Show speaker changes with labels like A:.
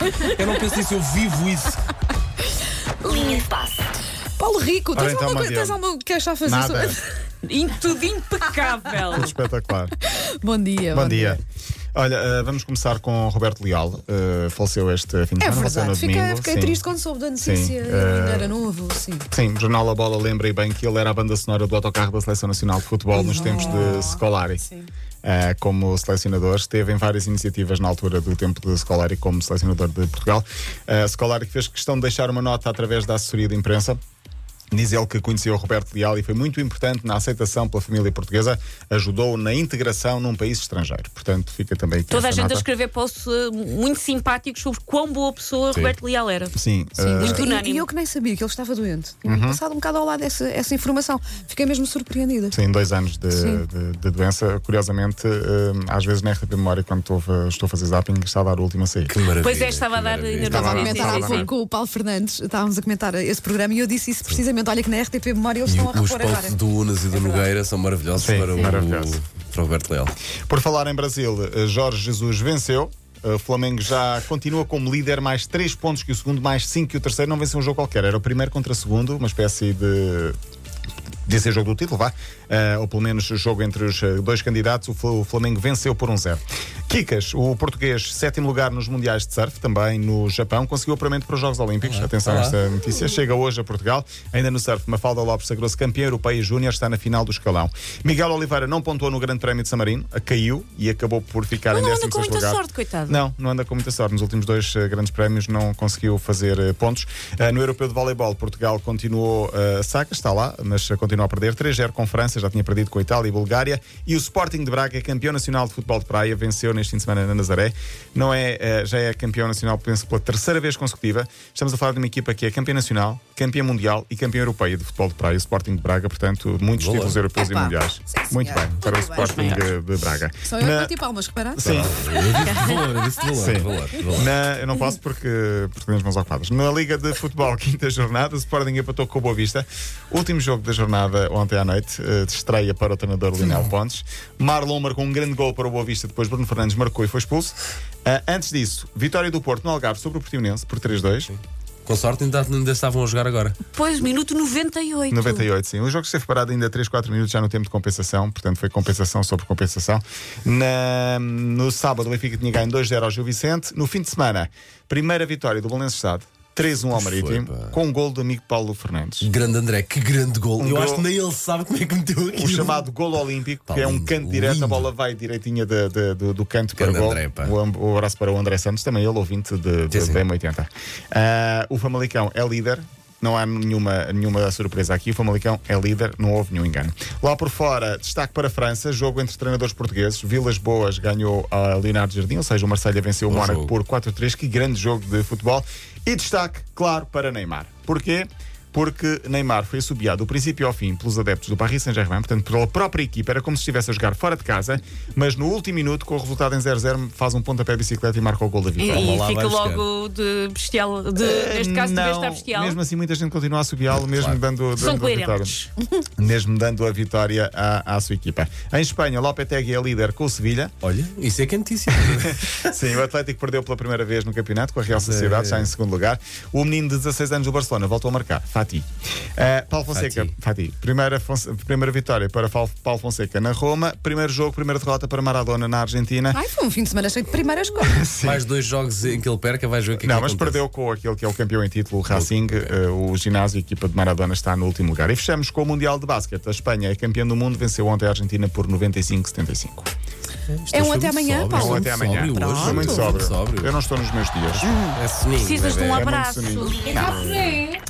A: Eu não penso nisso, eu vivo isso.
B: Linha de passe.
C: Paulo Rico,
D: Ora,
C: tens,
D: então,
C: alguma,
D: Mariana.
C: tens alguma queixa a fazer?
D: Nada.
C: In- Tudo impecável.
D: Espetacular.
C: bom dia.
D: Bom dia. Olha, eh, vamos começar com Roberto Leal. eh, faleceu este fim de
C: É
D: semana, faleceu no
C: verdade, fiquei,
D: domingo.
C: fiquei
D: sim.
C: triste quando soube da notícia.
D: Sim,
C: Ele
D: eh,
C: ainda era novo, sim.
D: Sim, o Jornal A Bola lembrei bem que ele era a banda sonora do autocarro da Seleção Nacional de Futebol nos tempos de Scolari.
C: Sim.
D: Eh, como selecionador, esteve em várias iniciativas na altura do tempo de Scolari como selecionador de Portugal. Uh, Scolari fez questão de deixar uma nota através da assessoria de imprensa. Diz ele que conheceu o Roberto Leal e foi muito importante na aceitação pela família portuguesa, ajudou na integração num país estrangeiro. Portanto, fica também aqui
E: Toda a gente a
D: nota.
E: escrever posts eh, muito simpáticos sobre quão boa pessoa Roberto Leal era.
D: Sim,
C: Sim,
D: eh,
E: muito
C: e-
E: unânime.
C: E eu que nem sabia que ele estava doente. Tinha
D: Uhum.
C: passado um bocado ao lado essa, essa informação. Fiquei mesmo surpreendida.
D: Sim, dois anos de,
C: Sim.
D: de- de doença. Curiosamente, eh, às vezes na RTP Memória, quando estou, a- estou a fazer zapping, está a dar o último a sair.
A: Que maravilha.
E: Pois é, estava a dar ainda
D: Estava
C: Estava a
D: a
E: Sim,
C: comentar
E: sim,
C: há
E: sim,
C: pouco
E: sim.
C: com o Paulo Fernandes, estávamos a comentar esse programa e eu disse isso precisamente. Olha que na RTP Memória eles
A: E
C: estão a
A: os
C: repor agora.
A: posts do Unas e do Nogueira são maravilhosos
D: Sim,
A: para, o,
D: maravilhoso.
A: para o Roberto Leal.
D: Por falar em Brasil, eh, Jorge Jesus venceu. Eh, O Flamengo já continua como líder, mais 3 pontos que o segundo, mais 5 que o terceiro. Não venceu um jogo qualquer, era o primeiro contra o segundo, uma espécie de. De ser jogo do título, vá. Eh, ou pelo menos o jogo entre os dois candidatos. O Fla- o Flamengo venceu por um zero. Kikas, o português, sétimo lugar nos Mundiais de Surf, também no Japão, conseguiu apuramento para os Jogos Olímpicos. Atenção a
A: olá.
D: esta notícia. Chega hoje a Portugal. Ainda no surf, Mafalda Lopes sagrou-se campeã europeia júnior, está na final do escalão. Miguel Oliveira não pontuou no Grande Prémio de San Marino, a- caiu e acabou por ficar
E: Ele
D: em
E: não
D: 16
E: anda com muita
D: lugar.
E: sorte, coitado.
D: Não, não anda com muita sorte. Nos últimos dois eh, grandes prémios não conseguiu fazer eh, pontos. Eh, no Europeu de Voleibol, Portugal continuou a saca, está lá, mas continua a perder 3-0 com França, já tinha perdido com a Itália e Bulgária. E o Sporting de Braga, campeão nacional de futebol de praia, venceu neste fim de semana na Nazaré. Não é, eh, já é campeão nacional, penso, pela terceira vez consecutiva. Estamos a falar de uma equipa que é campeã nacional, campeã mundial e campeã europeia de futebol de praia. O Sporting de Braga, portanto, muitos
A: Boa.
D: títulos europeus
C: Epá.
D: e mundiais.
C: Sim,
D: Muito bem, para o
C: Muito bem.
D: Sporting de Braga.
C: Só eu
D: Na-
C: que bati palmas, reparaste?
D: Sim. Sim.
A: valor, valor.
D: Na- eu não posso porque, porque tenho as mãos ocupadas. Na Liga de Futebol, quinta jornada, o Sporting empatou com o Boa Vista. Último jogo da jornada ontem à noite, eh, de estreia para o treinador Lionel Pontes. Marlon marcou um grande gol para o Boa Vista, depois Bruno Fernandes marcou e foi expulso. Ah, antes disso, vitória do Porto no Algarve sobre o Portimonense por 3-2.
A: Com sorte ainda, ainda estavam a jogar agora.
E: Pois, minuto 98.
D: 98, sim. O jogo esteve parado ainda 3, 4 minutos já no tempo de compensação, portanto foi compensação sobre compensação. Na- no sábado o Benfica tinha ganho 2-0 ao Gil Vicente. No fim de semana, primeira vitória do Belenenses Estado, 3-1 ao
A: Foi,
D: Marítimo,
A: pá.
D: com um gol do amigo Paulo Fernandes.
A: Grande André, que grande gol.
D: Um
A: eu
D: gol-
A: acho que nem ele sabe como é que meteu aquilo.
D: O chamado golo olímpico,
A: Pá,
D: que é um
A: lindo,
D: canto direto, a
A: lindo.
D: bola vai direitinha de- de- do, do canto para o
A: Grande
D: gol.
A: André.
D: O, abraço para o André Santos, também ele ouvinte de, de, da M80. Ah, o Famalicão é líder. Não há nenhuma, nenhuma surpresa aqui. O Famalicão é líder, não houve nenhum engano. Lá por fora, destaque para a França, jogo entre treinadores portugueses. Vilas Boas ganhou a Leonardo Jardim, ou seja, o Marselha venceu o Mónaco por 4-3. Que grande jogo de futebol. E destaque, claro, para Neymar. Porquê? Porque Neymar foi assobiado do princípio ao fim pelos adeptos do Paris Saint-Germain, portanto, pela própria equipa, era como se estivesse a jogar fora de casa, mas no último minuto, com o resultado em 0-0, faz um pontapé de bicicleta e marca o gol da
E: E,
D: vitória.
A: Lá,
E: e fica logo de bestial. De, neste caso, de
D: não,
E: vez está bestial.
D: mesmo assim, muita gente continua a assobiá-lo, mesmo
A: Claro.
D: dando,
E: São
D: dando a vitória. Mesmo dando a vitória à, à sua equipa. Em Espanha, Lopetegui é líder com o Sevilha.
A: Olha, isso é que é notícia.
D: Sim, o Atlético perdeu pela primeira vez no campeonato com a Real
A: Pois é.
D: Sociedade, já em segundo lugar. O menino de 16 anos do Barcelona voltou a marcar, Fati. Uh, Paulo Fonseca,
A: Fati.
D: Fati. Primeira, Fonse- primeira vitória para Paulo Fonseca na Roma. Primeiro jogo, primeira derrota para Maradona na Argentina.
C: Ai, foi um fim de semana cheio de primeiras coisas.
A: Mais dois jogos em que ele perca, vais ver o que é
D: Não,
A: que
D: mas
A: acontece.
D: perdeu com aquele que é o campeão em título, o Racing. Uh, o ginásio, a equipa de Maradona, está no último lugar. E fechamos com o Mundial de Basquete. A Espanha é campeã do mundo, venceu ontem a Argentina por 95-75.
A: Isto
C: É um até amanhã,
A: sóbrio,
C: Paulo.
A: foi
D: Um até amanhã.
A: hoje.
D: Muito
A: Muito
D: sóbrio. Eu não estou nos meus dias.
A: É soninho,
E: Precisas de um
D: muito
E: abraço.
B: passe.